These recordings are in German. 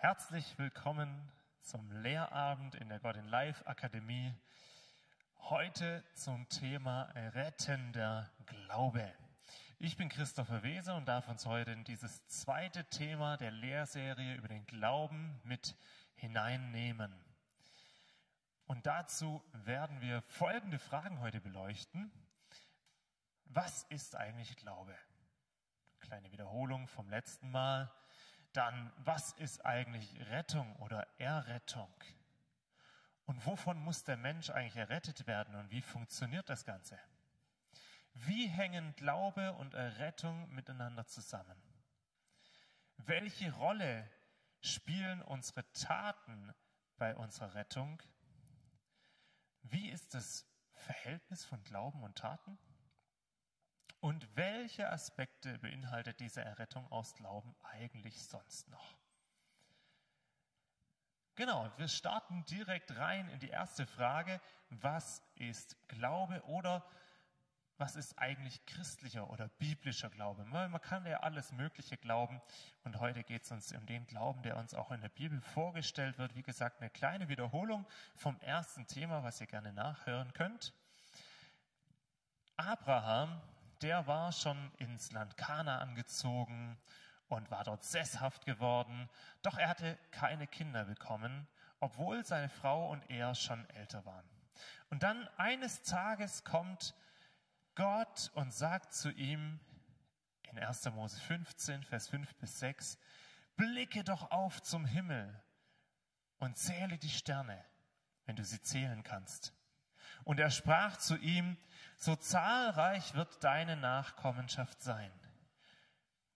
Herzlich willkommen zum Lehrabend in der Gott in Life Akademie. Heute zum Thema rettender Glaube. Ich bin Christopher Weser und darf uns heute in dieses zweite Thema der Lehrserie über den Glauben mit hineinnehmen. Und dazu werden wir folgende Fragen heute beleuchten. Was ist eigentlich Glaube? Kleine Wiederholung vom letzten Mal. Dann, was ist eigentlich Rettung oder Errettung? Und wovon muss der Mensch eigentlich errettet werden und wie funktioniert das Ganze? Wie hängen Glaube und Errettung miteinander zusammen? Welche Rolle spielen unsere Taten bei unserer Rettung? Wie ist das Verhältnis von Glauben und Taten? Und welche Aspekte beinhaltet diese Errettung aus Glauben eigentlich sonst noch? Genau, wir starten direkt rein in die erste Frage. Was ist Glaube oder was ist eigentlich christlicher oder biblischer Glaube? Man kann ja alles Mögliche glauben und heute geht es uns um den Glauben, der uns auch in der Bibel vorgestellt wird. Wie gesagt, eine kleine Wiederholung vom ersten Thema, was ihr gerne nachhören könnt. Abraham der war schon ins Land Kana angezogen und war dort sesshaft geworden, doch er hatte keine Kinder bekommen, obwohl seine Frau und er schon älter waren. Und dann eines Tages kommt Gott und sagt zu ihm in 1. Mose 15, Vers 5 bis 6, blicke doch auf zum Himmel und zähle die Sterne, wenn du sie zählen kannst. Und er sprach zu ihm, so zahlreich wird deine Nachkommenschaft sein.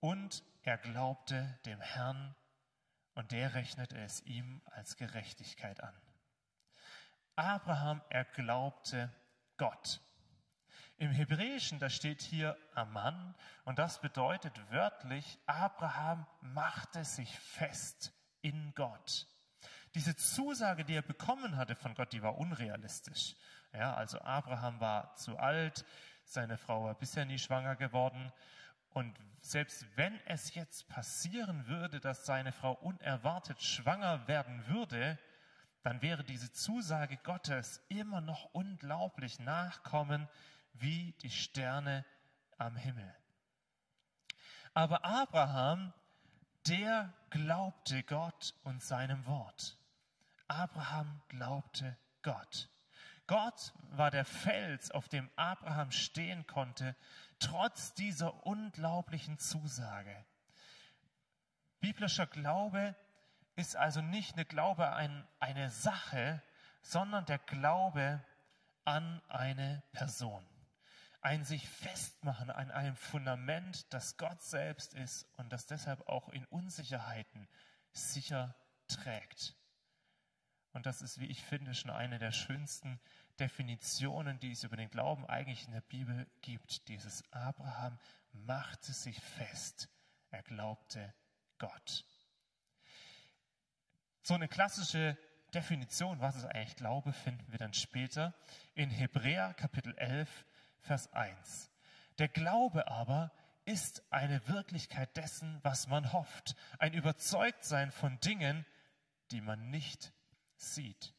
Und er glaubte dem Herrn, und der rechnete es ihm als Gerechtigkeit an. Abraham, er glaubte Gott. Im Hebräischen, da steht hier Amann, und das bedeutet wörtlich, Abraham machte sich fest in Gott. Diese Zusage, die er bekommen hatte von Gott, die war unrealistisch. Ja, also Abraham war zu alt, seine Frau war bisher nie schwanger geworden. Und selbst wenn es jetzt passieren würde, dass seine Frau unerwartet schwanger werden würde, dann wäre diese Zusage Gottes immer noch unglaublich nachkommen wie die Sterne am Himmel. Aber Abraham, der glaubte Gott und seinem Wort. Abraham glaubte Gott. Gott war der Fels, auf dem Abraham stehen konnte, trotz dieser unglaublichen Zusage. Biblischer Glaube ist also nicht eine Glaube an eine Sache, sondern der Glaube an eine Person. Ein sich festmachen an einem Fundament, das Gott selbst ist und das deshalb auch in Unsicherheiten sicher trägt. Und das ist, wie ich finde, schon eine der schönsten Definitionen, die es über den Glauben eigentlich in der Bibel gibt. Dieses Abraham machte sich fest. Er glaubte Gott. So eine klassische Definition, was ist eigentlich Glaube, finden wir dann später in Hebräer Kapitel 11, Vers 1. Der Glaube aber ist eine Wirklichkeit dessen, was man hofft, ein Überzeugtsein von Dingen, die man nicht sieht.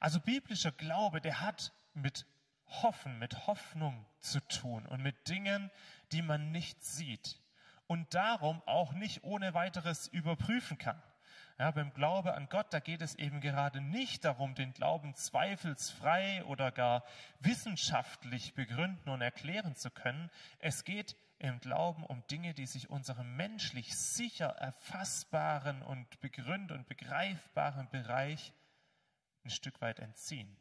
Also biblischer Glaube, der hat mit Hoffen, mit Hoffnung zu tun und mit Dingen, die man nicht sieht und darum auch nicht ohne weiteres überprüfen kann. Ja, beim Glaube an Gott, da geht es eben gerade nicht darum, den Glauben zweifelsfrei oder gar wissenschaftlich begründen und erklären zu können. Es geht im Glauben um Dinge, die sich unserem menschlich sicher erfassbaren und begründ- und begreifbaren Bereich ein Stück weit entziehen.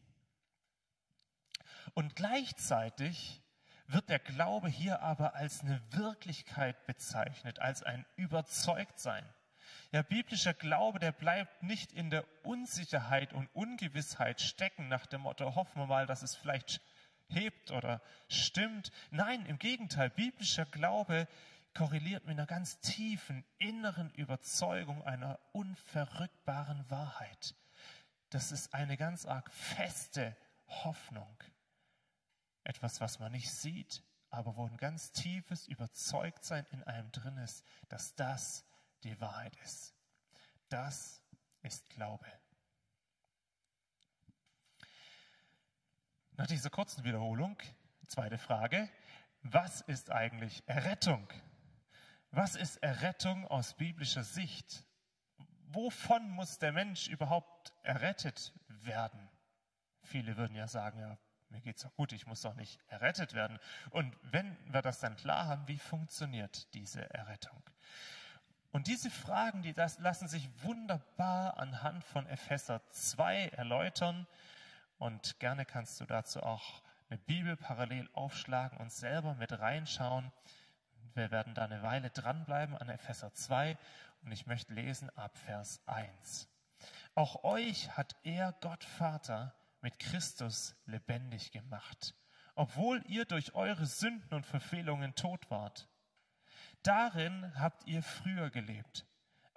Und gleichzeitig wird der Glaube hier aber als eine Wirklichkeit bezeichnet, als ein Überzeugtsein. Ja, biblischer Glaube, der bleibt nicht in der Unsicherheit und Ungewissheit stecken nach dem Motto, hoffen wir mal, dass es vielleicht hebt oder stimmt. Nein, im Gegenteil, biblischer Glaube korreliert mit einer ganz tiefen inneren Überzeugung einer unverrückbaren Wahrheit. Das ist eine ganz arg feste Hoffnung. Etwas, was man nicht sieht, aber wo ein ganz tiefes Überzeugtsein in einem drin ist, dass das die Wahrheit ist. Das ist Glaube. Nach dieser kurzen Wiederholung, zweite Frage, was ist eigentlich Errettung? Was ist Errettung aus biblischer Sicht? Wovon muss der Mensch überhaupt errettet werden? Viele würden ja sagen, ja, mir geht's doch gut, ich muss doch nicht errettet werden. Und wenn wir das dann klar haben, wie funktioniert diese Errettung? Und diese Fragen, die das lassen sich wunderbar anhand von Epheser 2 erläutern. Und gerne kannst du dazu auch eine Bibel parallel aufschlagen und selber mit reinschauen. Wir werden da eine Weile dranbleiben an Epheser 2 und ich möchte lesen ab Vers 1. Auch euch hat er, Gott Vater, mit Christus lebendig gemacht, obwohl ihr durch eure Sünden und Verfehlungen tot wart. Darin habt ihr früher gelebt,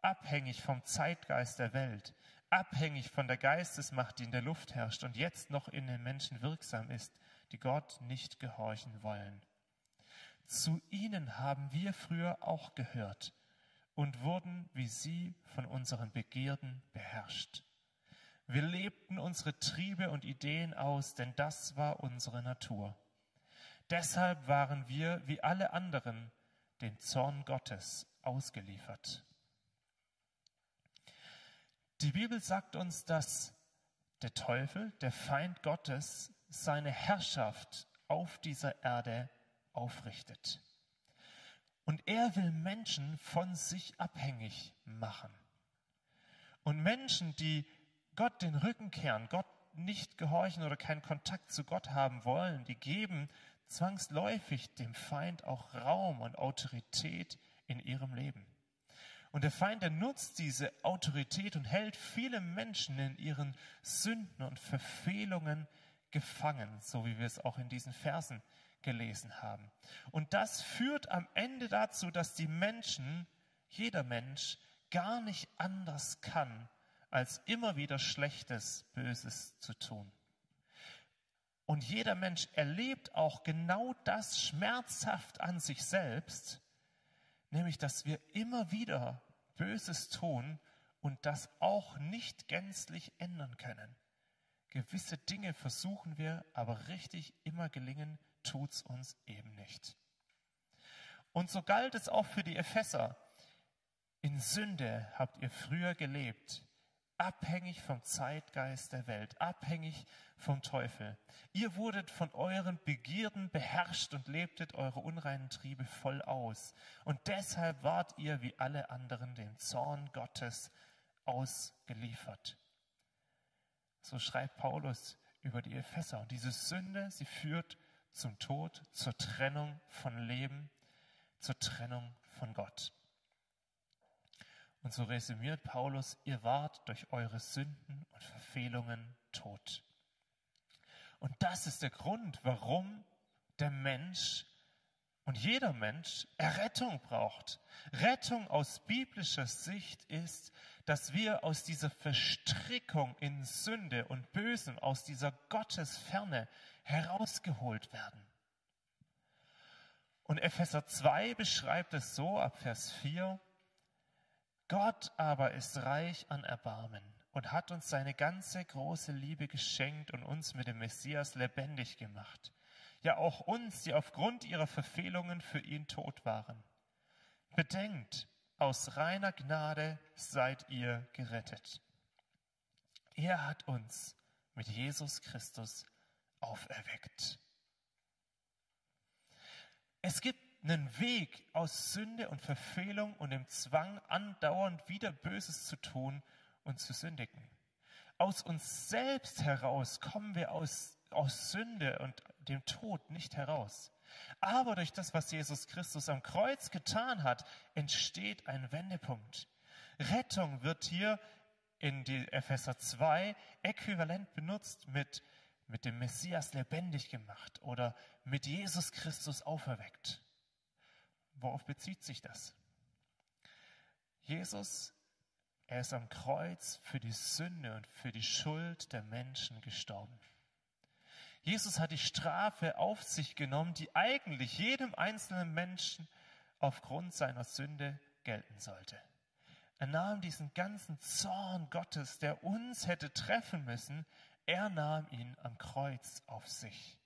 abhängig vom Zeitgeist der Welt, abhängig von der Geistesmacht, die in der Luft herrscht und jetzt noch in den Menschen wirksam ist, die Gott nicht gehorchen wollen. Zu ihnen haben wir früher auch gehört und wurden wie sie von unseren Begierden beherrscht. Wir lebten unsere Triebe und Ideen aus, denn das war unsere Natur. Deshalb waren wir, wie alle anderen, dem Zorn Gottes ausgeliefert. Die Bibel sagt uns, dass der Teufel, der Feind Gottes, seine Herrschaft auf dieser Erde aufrichtet. Und er will Menschen von sich abhängig machen. Und Menschen, die Gott den Rücken kehren, Gott nicht gehorchen oder keinen Kontakt zu Gott haben wollen, die geben zwangsläufig dem Feind auch Raum und Autorität in ihrem Leben. Und der Feind, der nutzt diese Autorität und hält viele Menschen in ihren Sünden und Verfehlungen gefangen, so wie wir es auch in diesen Versen gelesen haben. Und das führt am Ende dazu, dass die Menschen, jeder Mensch, gar nicht anders kann, als immer wieder Schlechtes, Böses zu tun. Und jeder Mensch erlebt auch genau das schmerzhaft an sich selbst, nämlich dass wir immer wieder Böses tun und das auch nicht gänzlich ändern können. Gewisse Dinge versuchen wir, aber richtig immer gelingen tut's uns eben nicht. Und so galt es auch für die Epheser. In Sünde habt ihr früher gelebt, abhängig vom Zeitgeist der Welt, abhängig vom Teufel. Ihr wurdet von euren Begierden beherrscht und lebtet eure unreinen Triebe voll aus. Und deshalb wart ihr wie alle anderen dem Zorn Gottes ausgeliefert. So schreibt Paulus über die Epheser. Und diese Sünde, sie führt zum Tod, zur Trennung von Leben, zur Trennung von Gott. Und so resümiert Paulus, ihr wart durch eure Sünden und Verfehlungen tot. Und das ist der Grund, warum der Mensch und jeder Mensch Errettung braucht. Rettung aus biblischer Sicht ist, dass wir aus dieser Verstrickung in Sünde und Bösem, aus dieser Gottesferne herausgeholt werden. Und Epheser 2 beschreibt es so ab Vers 4, Gott aber ist reich an Erbarmen und hat uns seine ganze große Liebe geschenkt und uns mit dem Messias lebendig gemacht. Ja, auch uns, die aufgrund ihrer Verfehlungen für ihn tot waren. Bedenkt, aus reiner Gnade seid ihr gerettet. Er hat uns mit Jesus Christus auferweckt. Es gibt einen Weg aus Sünde und Verfehlung und dem Zwang, andauernd wieder Böses zu tun und zu sündigen. Aus uns selbst heraus kommen wir aus, aus Sünde und dem Tod nicht heraus. Aber durch das, was Jesus Christus am Kreuz getan hat, entsteht ein Wendepunkt. Rettung wird hier in die Epheser 2 äquivalent benutzt mit, mit dem Messias lebendig gemacht oder mit Jesus Christus auferweckt. Worauf bezieht sich das? Jesus, er ist am Kreuz für die Sünde und für die Schuld der Menschen gestorben. Jesus hat die Strafe auf sich genommen, die eigentlich jedem einzelnen Menschen aufgrund seiner Sünde gelten sollte. Er nahm diesen ganzen Zorn Gottes, der uns hätte treffen müssen, er nahm ihn am Kreuz auf sich.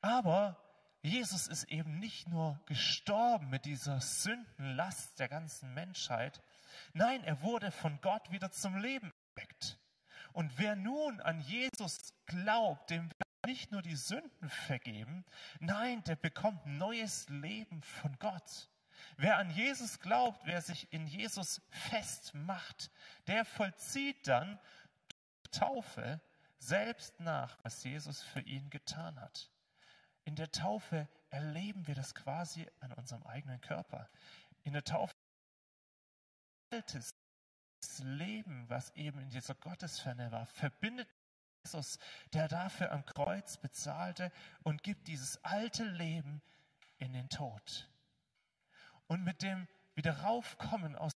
Aber Jesus ist eben nicht nur gestorben mit dieser Sündenlast der ganzen Menschheit, nein, er wurde von Gott wieder zum Leben erweckt. Und wer nun an Jesus glaubt, dem wird nicht nur die Sünden vergeben, nein, der bekommt neues Leben von Gott. Wer an Jesus glaubt, wer sich in Jesus festmacht, der vollzieht dann Taufe selbst nach, was Jesus für ihn getan hat. In der Taufe erleben wir das quasi an unserem eigenen Körper. In der Taufe altes Leben, was eben in dieser Gottesferne war, verbindet Jesus, der dafür am Kreuz bezahlte und gibt dieses alte Leben in den Tod. Und mit dem Wiederaufkommen aus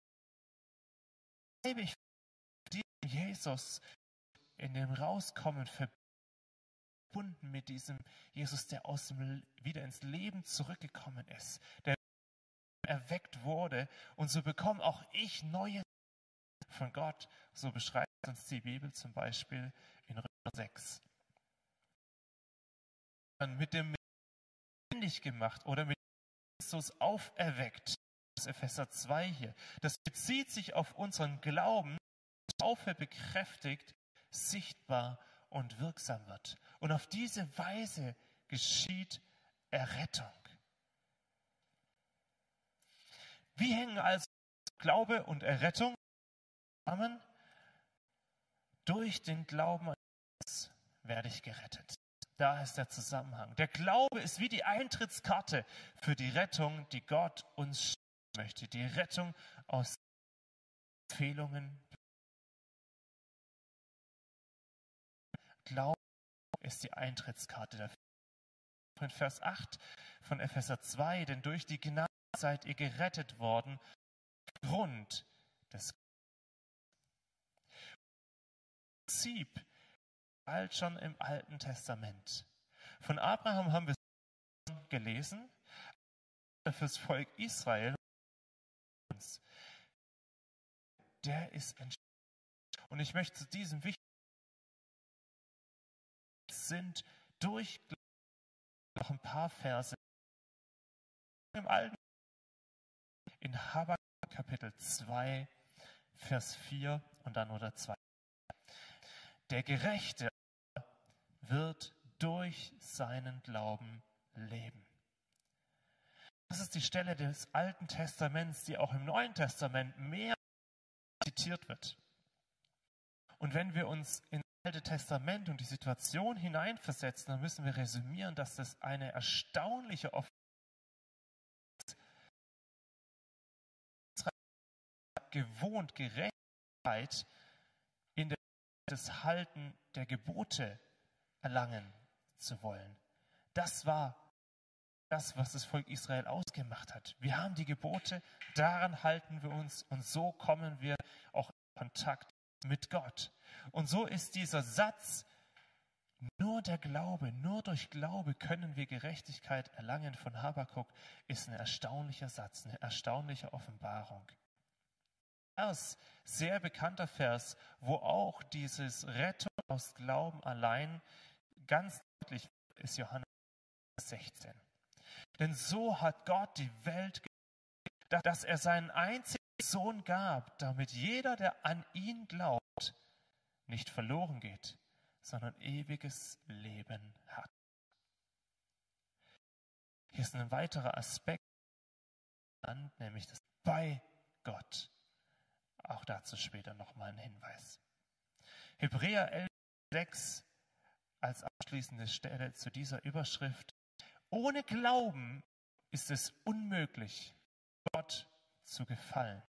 ewig Jesus in dem Rauskommen verbunden mit diesem Jesus, der aus dem, wieder ins Leben zurückgekommen ist, der erweckt wurde. Und so bekomme auch ich neue von Gott. So beschreibt uns die Bibel zum Beispiel in Römer 6. Dann mit dem lebendig gemacht oder mit Jesus auferweckt. Das Epheser 2 hier. Das bezieht sich auf unseren Glauben, Taufe bekräftigt, sichtbar und wirksam wird. Und auf diese Weise geschieht Errettung. Wie hängen also Glaube und Errettung zusammen? Durch den Glauben an Jesus werde ich gerettet. Da ist der Zusammenhang. Der Glaube ist wie die Eintrittskarte für die Rettung, die Gott uns möchte. Die Rettung aus Fehlungen. Glaube ist die Eintrittskarte dafür. In Vers 8 von Epheser 2, denn durch die Gnade seid ihr gerettet worden, Grund des Prinzip bald schon im Alten Testament. Von Abraham haben wir gelesen, fürs Volk Israel, der ist entschieden. Und ich möchte zu diesem wichtigen sind durch noch ein paar Verse im Alten in Habakkuk Kapitel 2 Vers 4 und dann oder 2. Der Gerechte wird durch seinen Glauben leben. Das ist die Stelle des Alten Testaments, die auch im Neuen Testament mehr zitiert wird. Und wenn wir uns in Alte Testament und die Situation hineinversetzen, dann müssen wir resümieren, dass das eine erstaunliche Offenbarung gewohnt Gerechtigkeit in der das Halten der Gebote erlangen zu wollen. Das war das, was das Volk Israel ausgemacht hat. Wir haben die Gebote, daran halten wir uns und so kommen wir auch in Kontakt mit Gott. Und so ist dieser Satz, nur der Glaube, nur durch Glaube können wir Gerechtigkeit erlangen von Habakuk, ist ein erstaunlicher Satz, eine erstaunliche Offenbarung. Vers, sehr bekannter Vers, wo auch dieses Rettung aus Glauben allein ganz deutlich ist Johannes 16. Denn so hat Gott die Welt dass er seinen einzigen Sohn gab, damit jeder, der an ihn glaubt, nicht verloren geht, sondern ewiges Leben hat. Hier ist ein weiterer Aspekt, nämlich das bei Gott. Auch dazu später nochmal ein Hinweis. Hebräer 11, 6 als abschließende Stelle zu dieser Überschrift. Ohne Glauben ist es unmöglich, Gott zu gefallen.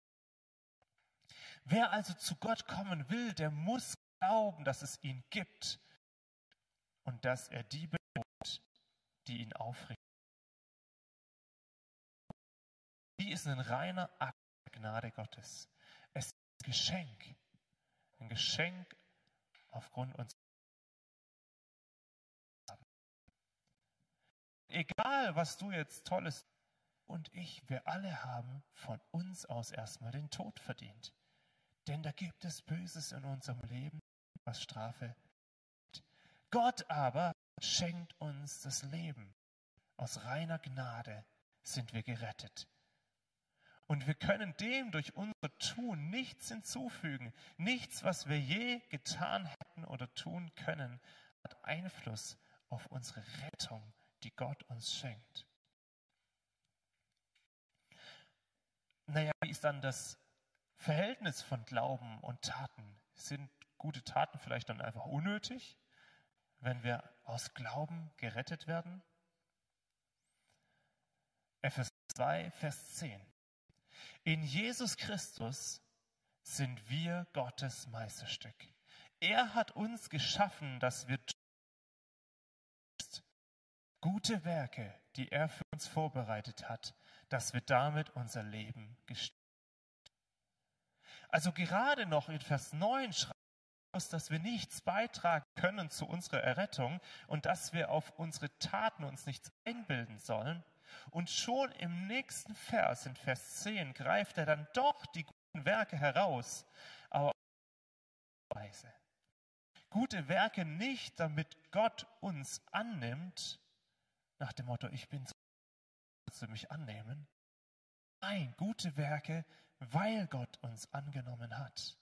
Wer also zu Gott kommen will, der muss glauben, dass es ihn gibt und dass er die belohnt, die ihn aufrichten. Die ist ein reiner Akt der Gnade Gottes. Es ist ein Geschenk. Ein Geschenk aufgrund unserer Egal, was du jetzt Tolles, und ich, wir alle haben von uns aus erstmal den Tod verdient. Denn da gibt es Böses in unserem Leben, was Strafe. Gott aber schenkt uns das Leben. Aus reiner Gnade sind wir gerettet. Und wir können dem durch unser Tun nichts hinzufügen. Nichts, was wir je getan hätten oder tun können, hat Einfluss auf unsere Rettung, die Gott uns schenkt. Naja, wie ist dann das Verhältnis von Glauben und Taten? Sind gute Taten vielleicht dann einfach unnötig, wenn wir aus Glauben gerettet werden? Epheser 2, Vers 10. In Jesus Christus sind wir Gottes Meisterstück. Er hat uns geschaffen, dass wir gute Werke, die er für uns vorbereitet hat, dass wir damit unser Leben gestalten. Also gerade noch in Vers 9 schreibt uns, dass wir nichts beitragen können zu unserer Errettung und dass wir auf unsere Taten uns nichts einbilden sollen. Und schon im nächsten Vers, in Vers 10, greift er dann doch die guten Werke heraus, aber auf Weise. Gute Werke nicht, damit Gott uns annimmt, nach dem Motto, ich bin so, willst du mich annehmen? Nein, gute Werke, weil Gott uns angenommen hat.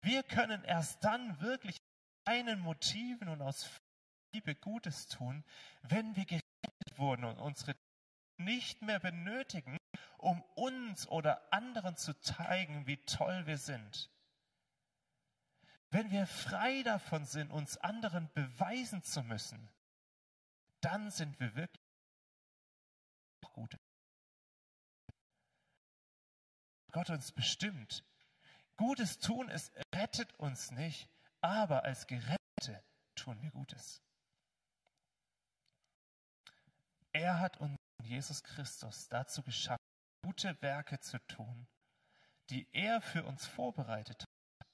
Wir können erst dann wirklich einen Motiven und aus Liebe Gutes tun, wenn wir gerettet wurden und unsere nicht mehr benötigen, um uns oder anderen zu zeigen, wie toll wir sind. Wenn wir frei davon sind, uns anderen beweisen zu müssen, dann sind wir wirklich gut. Gott uns bestimmt. Gutes tun, es rettet uns nicht, aber als Gerettete tun wir Gutes. Er hat uns, Jesus Christus, dazu geschaffen, gute Werke zu tun, die er für uns vorbereitet hat.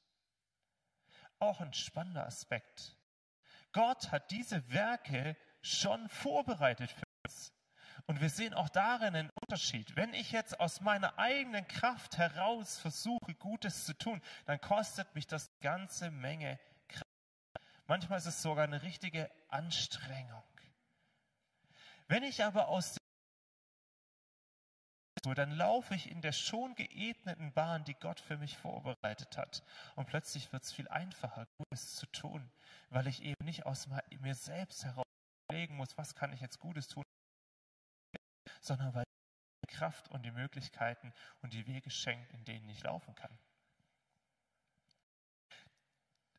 Auch ein spannender Aspekt. Gott hat diese Werke schon vorbereitet für uns. Und wir sehen auch darin einen Unterschied. Wenn ich jetzt aus meiner eigenen Kraft heraus versuche, Gutes zu tun, dann kostet mich das ganze Menge Kraft. Manchmal ist es sogar eine richtige Anstrengung. Wenn ich aber aus dann laufe ich in der schon geebneten Bahn, die Gott für mich vorbereitet hat. Und plötzlich wird es viel einfacher, Gutes zu tun, weil ich eben nicht aus mir selbst heraus überlegen muss, was kann ich jetzt Gutes tun, sondern weil die Kraft und die Möglichkeiten und die Wege schenkt, in denen ich laufen kann.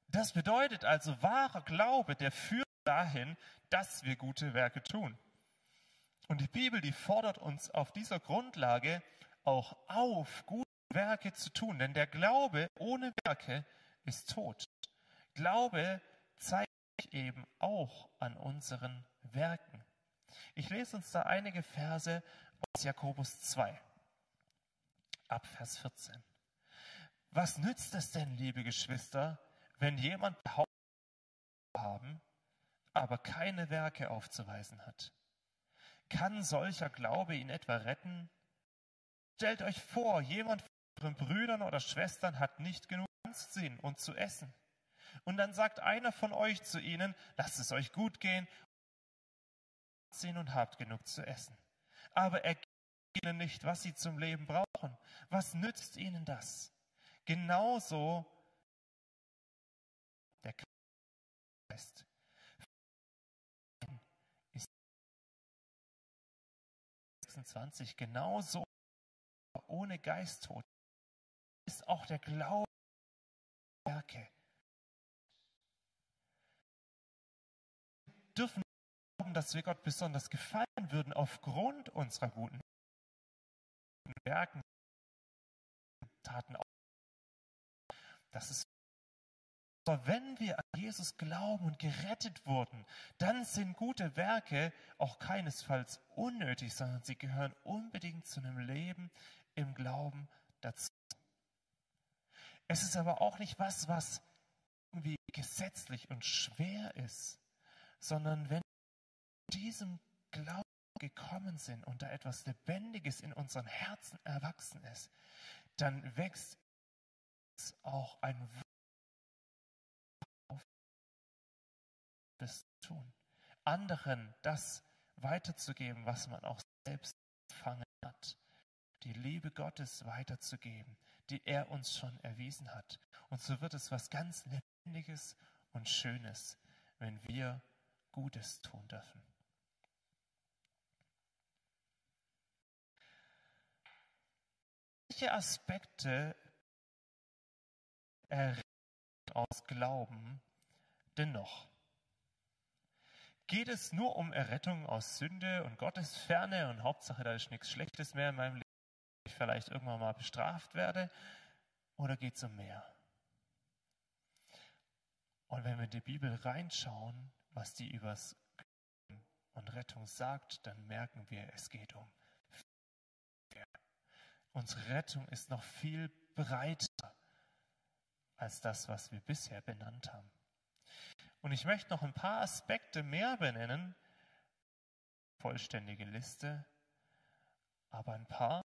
Das bedeutet also, wahrer Glaube, der führt dahin, dass wir gute Werke tun. Und die Bibel, die fordert uns auf dieser Grundlage auch auf, gute Werke zu tun. Denn der Glaube ohne Werke ist tot. Glaube zeigt eben auch an unseren Werken. Ich lese uns da einige Verse aus Jakobus 2, ab Vers 14. Was nützt es denn, liebe Geschwister, wenn jemand behauptet haben, aber keine Werke aufzuweisen hat? Kann solcher Glaube ihn etwa retten? Stellt euch vor, jemand von euren Brüdern oder Schwestern hat nicht genug anzusehen und zu essen. Und dann sagt einer von euch zu ihnen, lasst es euch gut gehen, sehen und habt genug zu essen. Aber er gibt ihnen nicht, was sie zum Leben brauchen. Was nützt ihnen das? Genauso der Geist ist 26 genauso ohne Geisttod ist auch der Glaube Werke dürfen glauben, dass wir Gott besonders gefallen würden aufgrund unserer guten Werken, Taten. Das ist aber wenn wir an Jesus glauben und gerettet wurden, dann sind gute Werke auch keinesfalls unnötig, sondern sie gehören unbedingt zu einem Leben im Glauben dazu. Es ist aber auch nicht was, was irgendwie gesetzlich und schwer ist, sondern wenn diesem Glauben gekommen sind und da etwas Lebendiges in unseren Herzen erwachsen ist, dann wächst auch ein auf das tun. Anderen das weiterzugeben, was man auch selbst empfangen hat. Die Liebe Gottes weiterzugeben, die er uns schon erwiesen hat. Und so wird es was ganz Lebendiges und Schönes, wenn wir Gutes tun dürfen. Welche Aspekte aus Glauben dennoch? Geht es nur um Errettung aus Sünde und Gottesferne und Hauptsache, da ist nichts Schlechtes mehr in meinem Leben, ich vielleicht irgendwann mal bestraft werde? Oder geht es um mehr? Und wenn wir in die Bibel reinschauen, was die übers und Rettung sagt, dann merken wir, es geht um. Unsere Rettung ist noch viel breiter als das, was wir bisher benannt haben. Und ich möchte noch ein paar Aspekte mehr benennen, vollständige Liste, aber ein paar.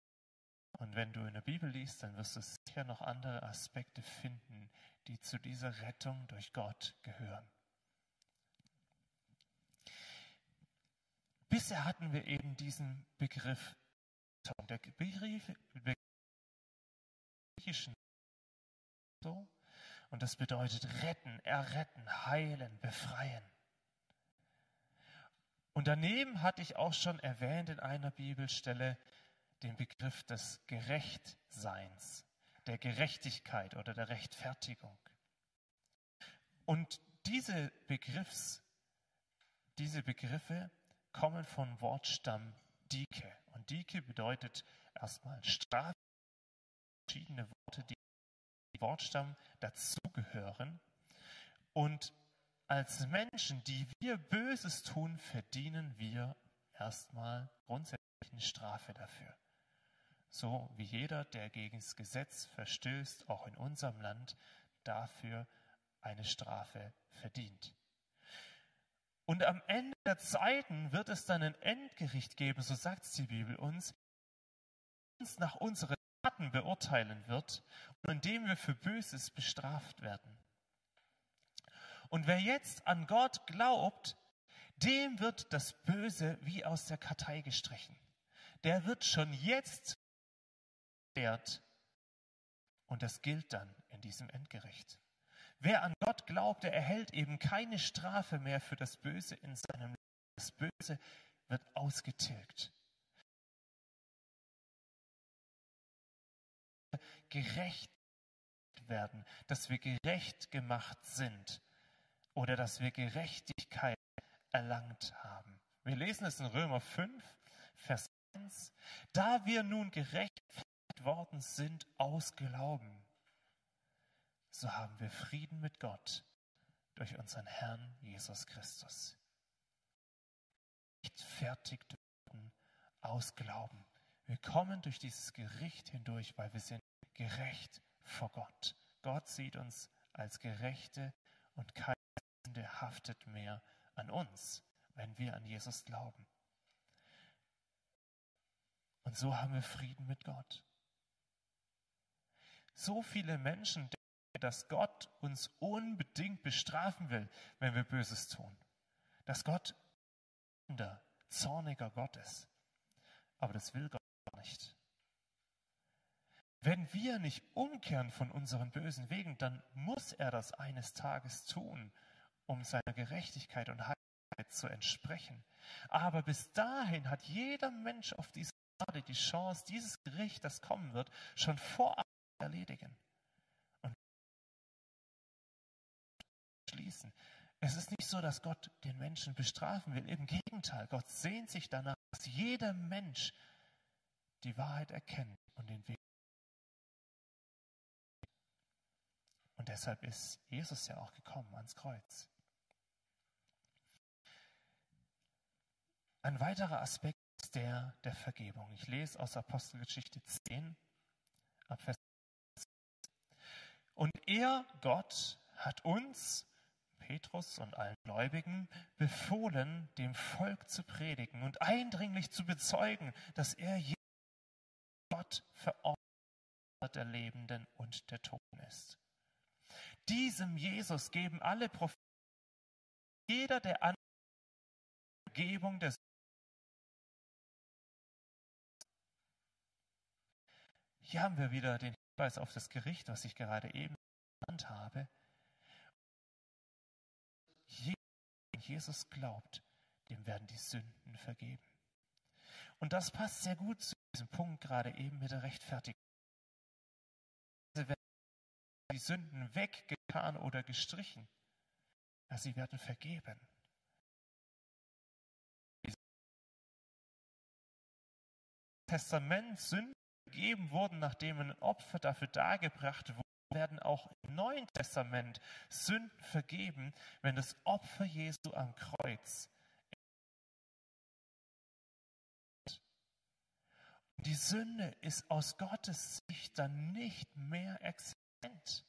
Und wenn du in der Bibel liest, dann wirst du sicher noch andere Aspekte finden, die zu dieser Rettung durch Gott gehören. Bisher hatten wir eben diesen Begriff, der Begriff, griechischen so, und das bedeutet retten, erretten, heilen, befreien. Und daneben hatte ich auch schon erwähnt in einer Bibelstelle den Begriff des Gerechtseins, der Gerechtigkeit oder der Rechtfertigung. Und diese Begriffs, diese Begriffe kommen vom Wortstamm Dike. Und Dike bedeutet erstmal Strafe, verschiedene Worte, die im Wortstamm dazugehören. Und als Menschen, die wir Böses tun, verdienen wir erstmal grundsätzlich eine Strafe dafür. So wie jeder, der gegen das Gesetz verstößt, auch in unserem Land, dafür eine Strafe verdient. Und am Ende der Zeiten wird es dann ein Endgericht geben, so sagt die Bibel uns, uns nach unseren Taten beurteilen wird und in dem wir für Böses bestraft werden. Und wer jetzt an Gott glaubt, dem wird das Böse wie aus der Kartei gestrichen. Der wird schon jetzt wert und das gilt dann in diesem Endgericht. Wer an Gott glaubt, der erhält eben keine Strafe mehr für das Böse in seinem Leben. Das Böse wird ausgetilgt. Gerecht werden, dass wir gerecht gemacht sind oder dass wir Gerechtigkeit erlangt haben. Wir lesen es in Römer 5, Vers 1. Da wir nun gerecht worden sind aus Glauben, so haben wir Frieden mit Gott durch unseren Herrn Jesus Christus. Nicht fertig werden aus Glauben. Wir kommen durch dieses Gericht hindurch, weil wir sind gerecht vor Gott. Gott sieht uns als Gerechte und keine Sünde haftet mehr an uns, wenn wir an Jesus glauben. Und so haben wir Frieden mit Gott. So viele Menschen dass Gott uns unbedingt bestrafen will, wenn wir Böses tun. Dass Gott ein zorniger Gott ist. Aber das will Gott nicht. Wenn wir nicht umkehren von unseren bösen Wegen, dann muss er das eines Tages tun, um seiner Gerechtigkeit und Heiligkeit zu entsprechen. Aber bis dahin hat jeder Mensch auf dieser Erde die Chance, dieses Gericht, das kommen wird, schon vorab erledigen. Schließen. Es ist nicht so, dass Gott den Menschen bestrafen will. Im Gegenteil, Gott sehnt sich danach, dass jeder Mensch die Wahrheit erkennt und den Weg. Und deshalb ist Jesus ja auch gekommen ans Kreuz. Ein weiterer Aspekt ist der der Vergebung. Ich lese aus Apostelgeschichte 10, ab Vers Und er, Gott, hat uns Petrus und allen Gläubigen befohlen, dem Volk zu predigen und eindringlich zu bezeugen, dass er Gott verordnet der Lebenden und der Toten ist. Diesem Jesus geben alle Propheten, jeder der Angebung des Hier haben wir wieder den Hinweis auf das Gericht, was ich gerade eben genannt habe. Jesus glaubt, dem werden die Sünden vergeben. Und das passt sehr gut zu diesem Punkt gerade eben mit der Rechtfertigung. Werden die Sünden weggetan oder gestrichen. Ja, sie werden vergeben. Testament Sünden gegeben wurden, nachdem ein Opfer dafür dargebracht wurde, werden auch im Neuen Testament Sünden vergeben, wenn das Opfer Jesu am Kreuz Die Sünde ist aus Gottes Sicht dann nicht mehr existent.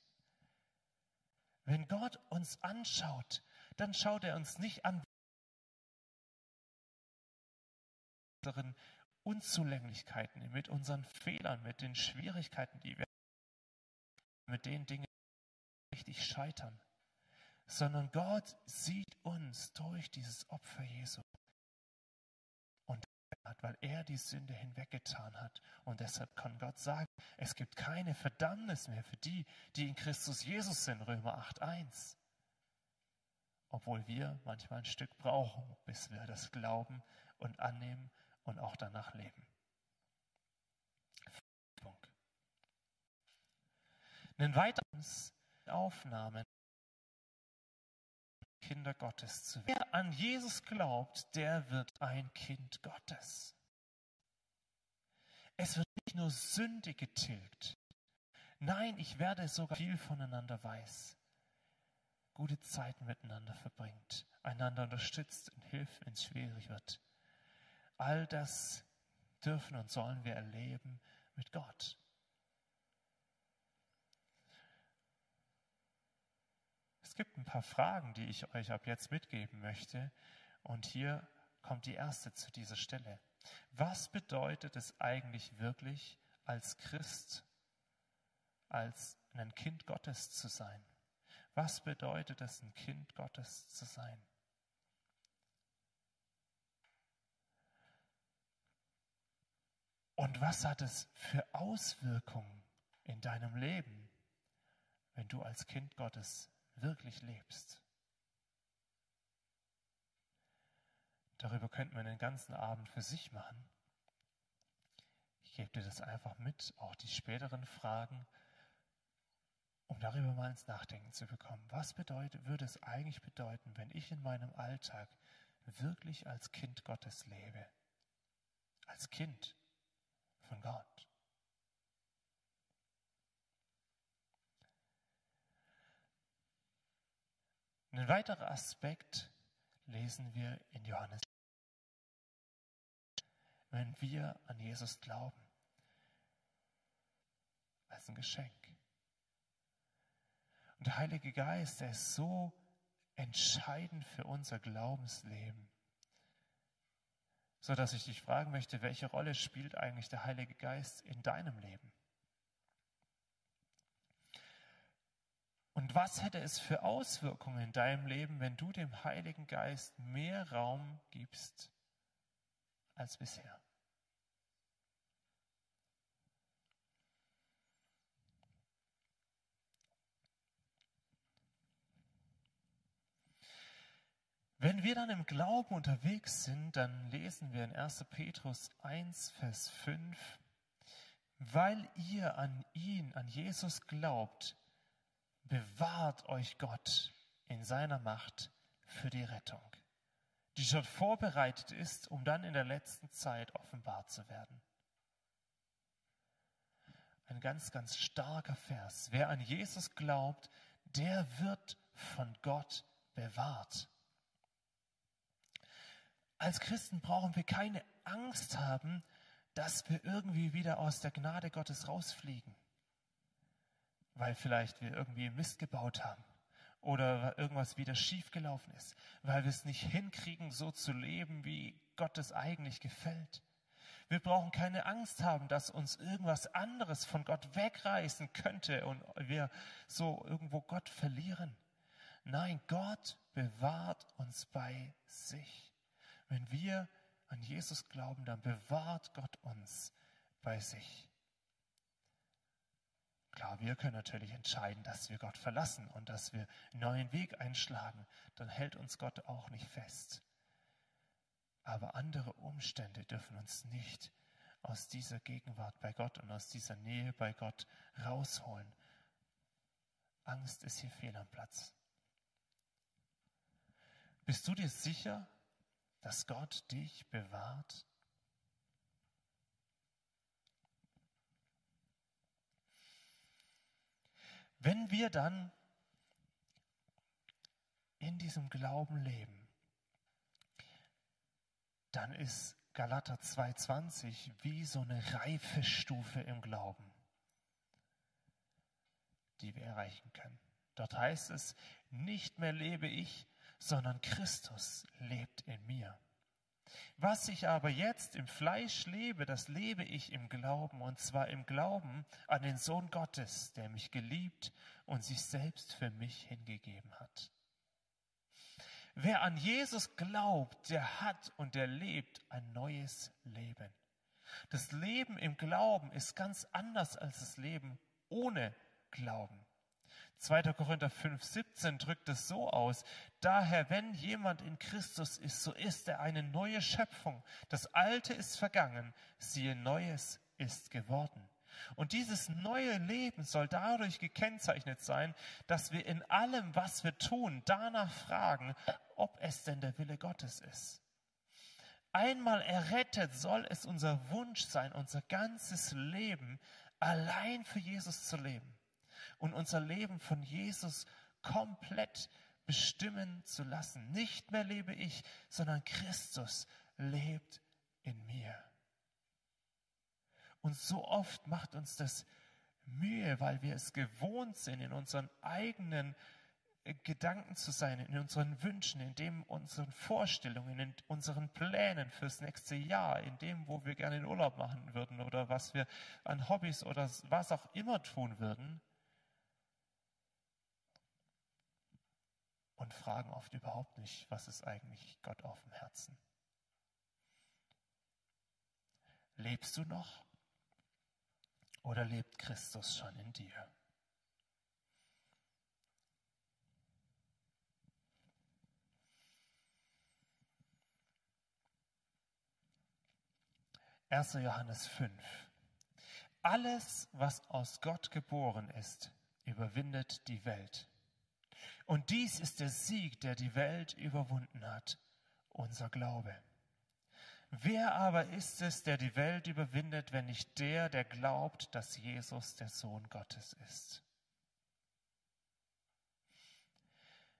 Wenn Gott uns anschaut, dann schaut er uns nicht an unseren Unzulänglichkeiten, mit unseren Fehlern, mit den Schwierigkeiten, die wir mit den Dingen richtig scheitern, sondern Gott sieht uns durch dieses Opfer Jesu und weil er die Sünde hinweggetan hat. Und deshalb kann Gott sagen, es gibt keine Verdammnis mehr für die, die in Christus Jesus sind, Römer 8.1. Obwohl wir manchmal ein Stück brauchen, bis wir das glauben und annehmen und auch danach leben. Punkt. Einen weiteren Aufnahmen Kinder Gottes zu werden. Wer an Jesus glaubt, der wird ein Kind Gottes. Es wird nicht nur Sünde getilgt. Nein, ich werde sogar viel voneinander weiß. Gute Zeiten miteinander verbringt, einander unterstützt und hilft, wenn es schwierig wird. All das dürfen und sollen wir erleben mit Gott. Gibt ein paar Fragen, die ich euch ab jetzt mitgeben möchte. Und hier kommt die erste zu dieser Stelle. Was bedeutet es eigentlich wirklich, als Christ, als ein Kind Gottes zu sein? Was bedeutet es, ein Kind Gottes zu sein? Und was hat es für Auswirkungen in deinem Leben, wenn du als Kind Gottes wirklich lebst? Darüber könnten wir den ganzen Abend für sich machen. Ich gebe dir das einfach mit, auch die späteren Fragen, um darüber mal ins Nachdenken zu bekommen. Was bedeutet, würde es eigentlich bedeuten, wenn ich in meinem Alltag wirklich als Kind Gottes lebe? Als Kind von Gott. Ein weiterer Aspekt lesen wir in Johannes. Wenn wir an Jesus glauben, als ein Geschenk. Und der Heilige Geist, der ist so entscheidend für unser Glaubensleben so dass ich dich fragen möchte, welche Rolle spielt eigentlich der Heilige Geist in deinem Leben? Und was hätte es für Auswirkungen in deinem Leben, wenn du dem Heiligen Geist mehr Raum gibst als bisher? Wenn wir dann im Glauben unterwegs sind, dann lesen wir in 1. Petrus 1, Vers 5, weil ihr an ihn, an Jesus glaubt, bewahrt euch Gott in seiner Macht für die Rettung, die schon vorbereitet ist, um dann in der letzten Zeit offenbar zu werden. Ein ganz, ganz starker Vers. Wer an Jesus glaubt, der wird von Gott bewahrt. Als Christen brauchen wir keine Angst haben, dass wir irgendwie wieder aus der Gnade Gottes rausfliegen, weil vielleicht wir irgendwie Mist gebaut haben oder irgendwas wieder schiefgelaufen ist, weil wir es nicht hinkriegen, so zu leben, wie Gott es eigentlich gefällt. Wir brauchen keine Angst haben, dass uns irgendwas anderes von Gott wegreißen könnte und wir so irgendwo Gott verlieren. Nein, Gott bewahrt uns bei sich. Wenn wir an Jesus glauben, dann bewahrt Gott uns bei sich. Klar, wir können natürlich entscheiden, dass wir Gott verlassen und dass wir einen neuen Weg einschlagen. Dann hält uns Gott auch nicht fest. Aber andere Umstände dürfen uns nicht aus dieser Gegenwart bei Gott und aus dieser Nähe bei Gott rausholen. Angst ist hier fehl am Platz. Bist du dir sicher, dass Gott dich bewahrt? Wenn wir dann in diesem Glauben leben, dann ist Galater 2.20 wie so eine Reifestufe im Glauben, die wir erreichen können. Dort heißt es, nicht mehr lebe ich, sondern Christus lebt in mir. Was ich aber jetzt im Fleisch lebe, das lebe ich im Glauben, und zwar im Glauben an den Sohn Gottes, der mich geliebt und sich selbst für mich hingegeben hat. Wer an Jesus glaubt, der hat und der lebt ein neues Leben. Das Leben im Glauben ist ganz anders als das Leben ohne Glauben. 2. Korinther 5, 17 drückt es so aus. Daher, wenn jemand in Christus ist, so ist er eine neue Schöpfung. Das Alte ist vergangen, siehe, Neues ist geworden. Und dieses neue Leben soll dadurch gekennzeichnet sein, dass wir in allem, was wir tun, danach fragen, ob es denn der Wille Gottes ist. Einmal errettet soll es unser Wunsch sein, unser ganzes Leben allein für Jesus zu leben und unser Leben von Jesus komplett bestimmen zu lassen. Nicht mehr lebe ich, sondern Christus lebt in mir. Und so oft macht uns das Mühe, weil wir es gewohnt sind, in unseren eigenen äh, Gedanken zu sein, in unseren Wünschen, in dem unseren Vorstellungen, in unseren Plänen fürs nächste Jahr, in dem, wo wir gerne den Urlaub machen würden oder was wir an Hobbys oder was auch immer tun würden. Und fragen oft überhaupt nicht, was ist eigentlich Gott auf dem Herzen. Lebst du noch? Oder lebt Christus schon in dir? Erster Johannes 5. Alles, was aus Gott geboren ist, überwindet die Welt. Und dies ist der Sieg, der die Welt überwunden hat, unser Glaube. Wer aber ist es, der die Welt überwindet, wenn nicht der, der glaubt, dass Jesus der Sohn Gottes ist?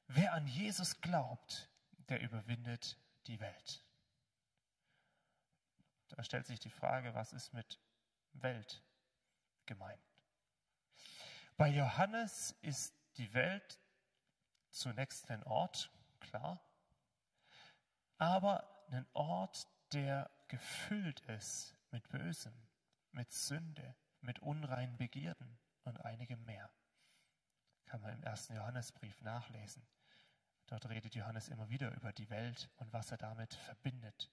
Wer an Jesus glaubt, der überwindet die Welt. Da stellt sich die Frage, was ist mit Welt gemeint? Bei Johannes ist die Welt zunächst ein Ort, klar, aber ein Ort, der gefüllt ist mit Bösem, mit Sünde, mit unreinen Begierden und einigem mehr. Kann man im ersten Johannesbrief nachlesen. Dort redet Johannes immer wieder über die Welt und was er damit verbindet.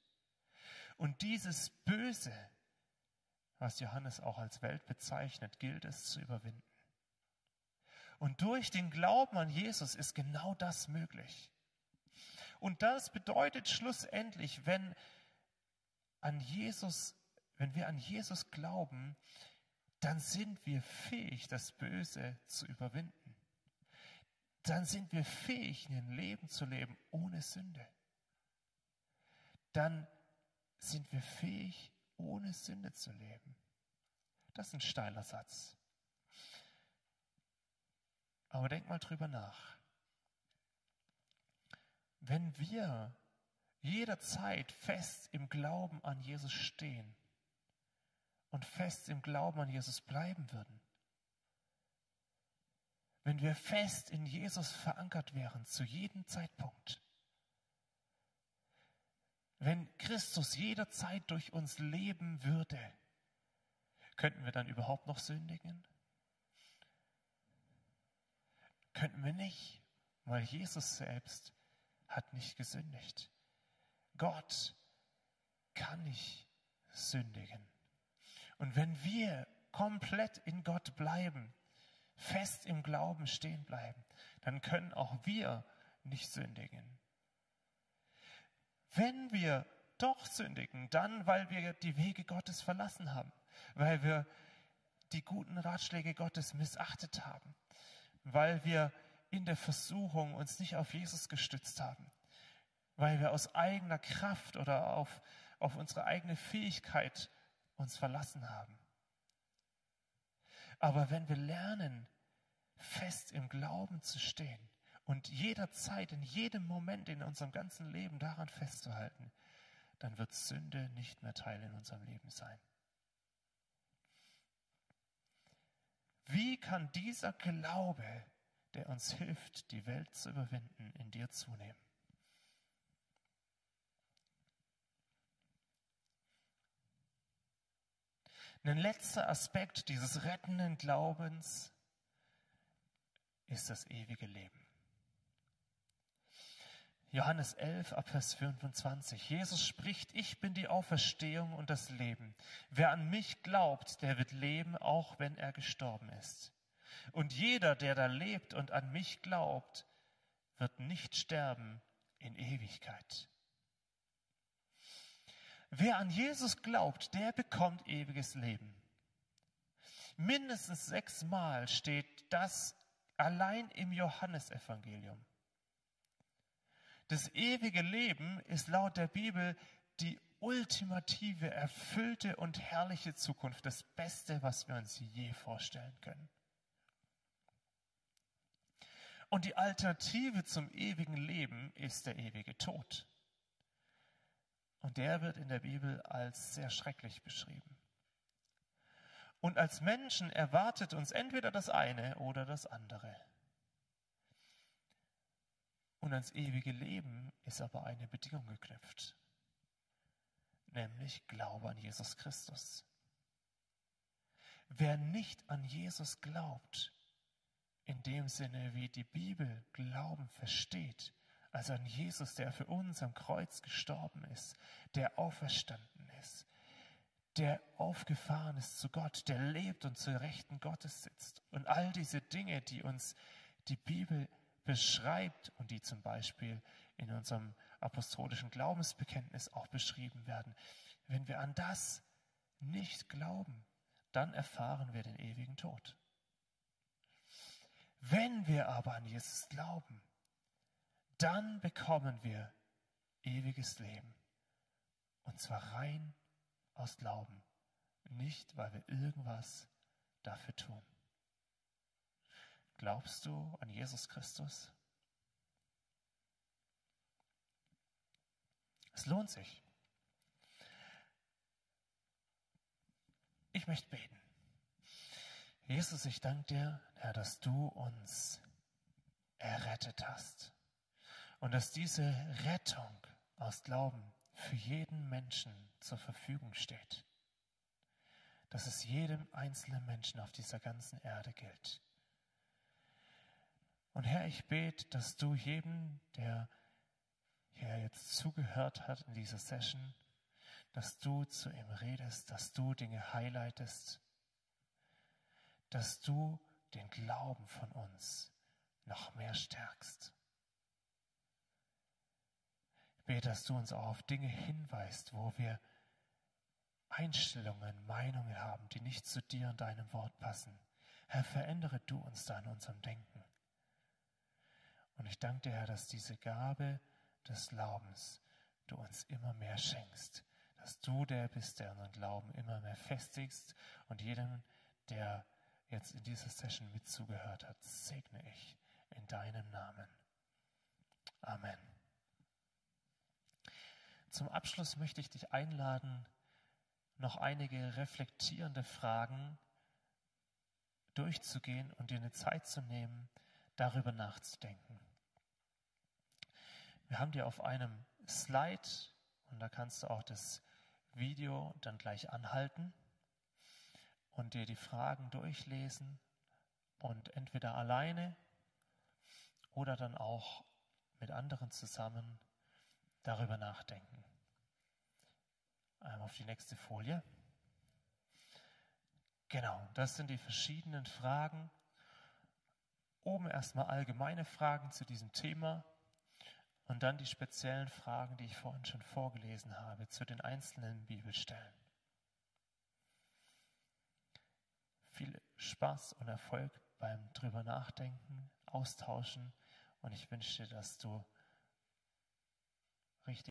Und dieses Böse, was Johannes auch als Welt bezeichnet, gilt es zu überwinden. Und durch den Glauben an Jesus ist genau das möglich. Und das bedeutet schlussendlich, wenn an Jesus, wenn wir an Jesus glauben, dann sind wir fähig, das Böse zu überwinden. Dann sind wir fähig, ein Leben zu leben ohne Sünde. Dann sind wir fähig, ohne Sünde zu leben. Das ist ein steiler Satz. Aber denk mal drüber nach. Wenn wir jederzeit fest im Glauben an Jesus stehen und fest im Glauben an Jesus bleiben würden, wenn wir fest in Jesus verankert wären zu jedem Zeitpunkt. Wenn Christus jederzeit durch uns leben würde, könnten wir dann überhaupt noch sündigen? Könnten wir nicht, weil Jesus selbst hat nicht gesündigt. Gott kann nicht sündigen. Und wenn wir komplett in Gott bleiben, fest im Glauben stehen bleiben, dann können auch wir nicht sündigen. Wenn wir doch sündigen, dann weil wir die Wege Gottes verlassen haben, weil wir die guten Ratschläge Gottes missachtet haben, weil wir in der Versuchung uns nicht auf Jesus gestützt haben, weil wir aus eigener Kraft oder auf, auf unsere eigene Fähigkeit uns verlassen haben. Aber wenn wir lernen, fest im Glauben zu stehen und jederzeit, in jedem Moment in unserem ganzen Leben daran festzuhalten, dann wird Sünde nicht mehr Teil in unserem Leben sein. Wie kann dieser Glaube, der uns hilft, die Welt zu überwinden, in dir zunehmen? Ein letzter Aspekt dieses rettenden Glaubens ist das ewige Leben. Johannes 11, Abvers 25. Jesus spricht, ich bin die Auferstehung und das Leben. Wer an mich glaubt, der wird leben, auch wenn er gestorben ist. Und jeder, der da lebt und an mich glaubt, wird nicht sterben in Ewigkeit. Wer an Jesus glaubt, der bekommt ewiges Leben. Mindestens sechsmal steht das allein im Johannesevangelium. Das ewige Leben ist laut der Bibel die ultimative, erfüllte und herrliche Zukunft, das Beste, was wir uns je vorstellen können. Und die Alternative zum ewigen Leben ist der ewige Tod. Und der wird in der Bibel als sehr schrecklich beschrieben. Und als Menschen erwartet uns entweder das eine oder das andere. Und ans ewige Leben ist aber eine Bedingung geknüpft, nämlich Glaube an Jesus Christus. Wer nicht an Jesus glaubt, in dem Sinne, wie die Bibel Glauben versteht, also an Jesus, der für uns am Kreuz gestorben ist, der auferstanden ist, der aufgefahren ist zu Gott, der lebt und zur Rechten Gottes sitzt. Und all diese Dinge, die uns die Bibel beschreibt und die zum Beispiel in unserem apostolischen Glaubensbekenntnis auch beschrieben werden. Wenn wir an das nicht glauben, dann erfahren wir den ewigen Tod. Wenn wir aber an Jesus glauben, dann bekommen wir ewiges Leben. Und zwar rein aus Glauben, nicht weil wir irgendwas dafür tun. Glaubst du an Jesus Christus? Es lohnt sich. Ich möchte beten. Jesus, ich danke dir, Herr, dass du uns errettet hast und dass diese Rettung aus Glauben für jeden Menschen zur Verfügung steht. Dass es jedem einzelnen Menschen auf dieser ganzen Erde gilt. Und Herr, ich bete, dass du jedem, der hier jetzt zugehört hat in dieser Session, dass du zu ihm redest, dass du Dinge highlightest, dass du den Glauben von uns noch mehr stärkst. Ich bete, dass du uns auch auf Dinge hinweist, wo wir Einstellungen, Meinungen haben, die nicht zu dir und deinem Wort passen. Herr, verändere du uns da in unserem Denken. Und ich danke dir, Herr, dass diese Gabe des Glaubens du uns immer mehr schenkst, dass du der bist, der unseren Glauben immer mehr festigst und jedem, der jetzt in dieser Session mit zugehört hat, segne ich in deinem Namen. Amen. Zum Abschluss möchte ich dich einladen, noch einige reflektierende Fragen durchzugehen und dir eine Zeit zu nehmen, darüber nachzudenken. Wir haben dir auf einem Slide, und da kannst du auch das Video dann gleich anhalten und dir die Fragen durchlesen und entweder alleine oder dann auch mit anderen zusammen darüber nachdenken. Einmal auf die nächste Folie. Genau, das sind die verschiedenen Fragen. Oben erstmal allgemeine Fragen zu diesem Thema und dann die speziellen Fragen, die ich vorhin schon vorgelesen habe, zu den einzelnen Bibelstellen. Viel Spaß und Erfolg beim drüber nachdenken, austauschen und ich wünsche dir, dass du richtig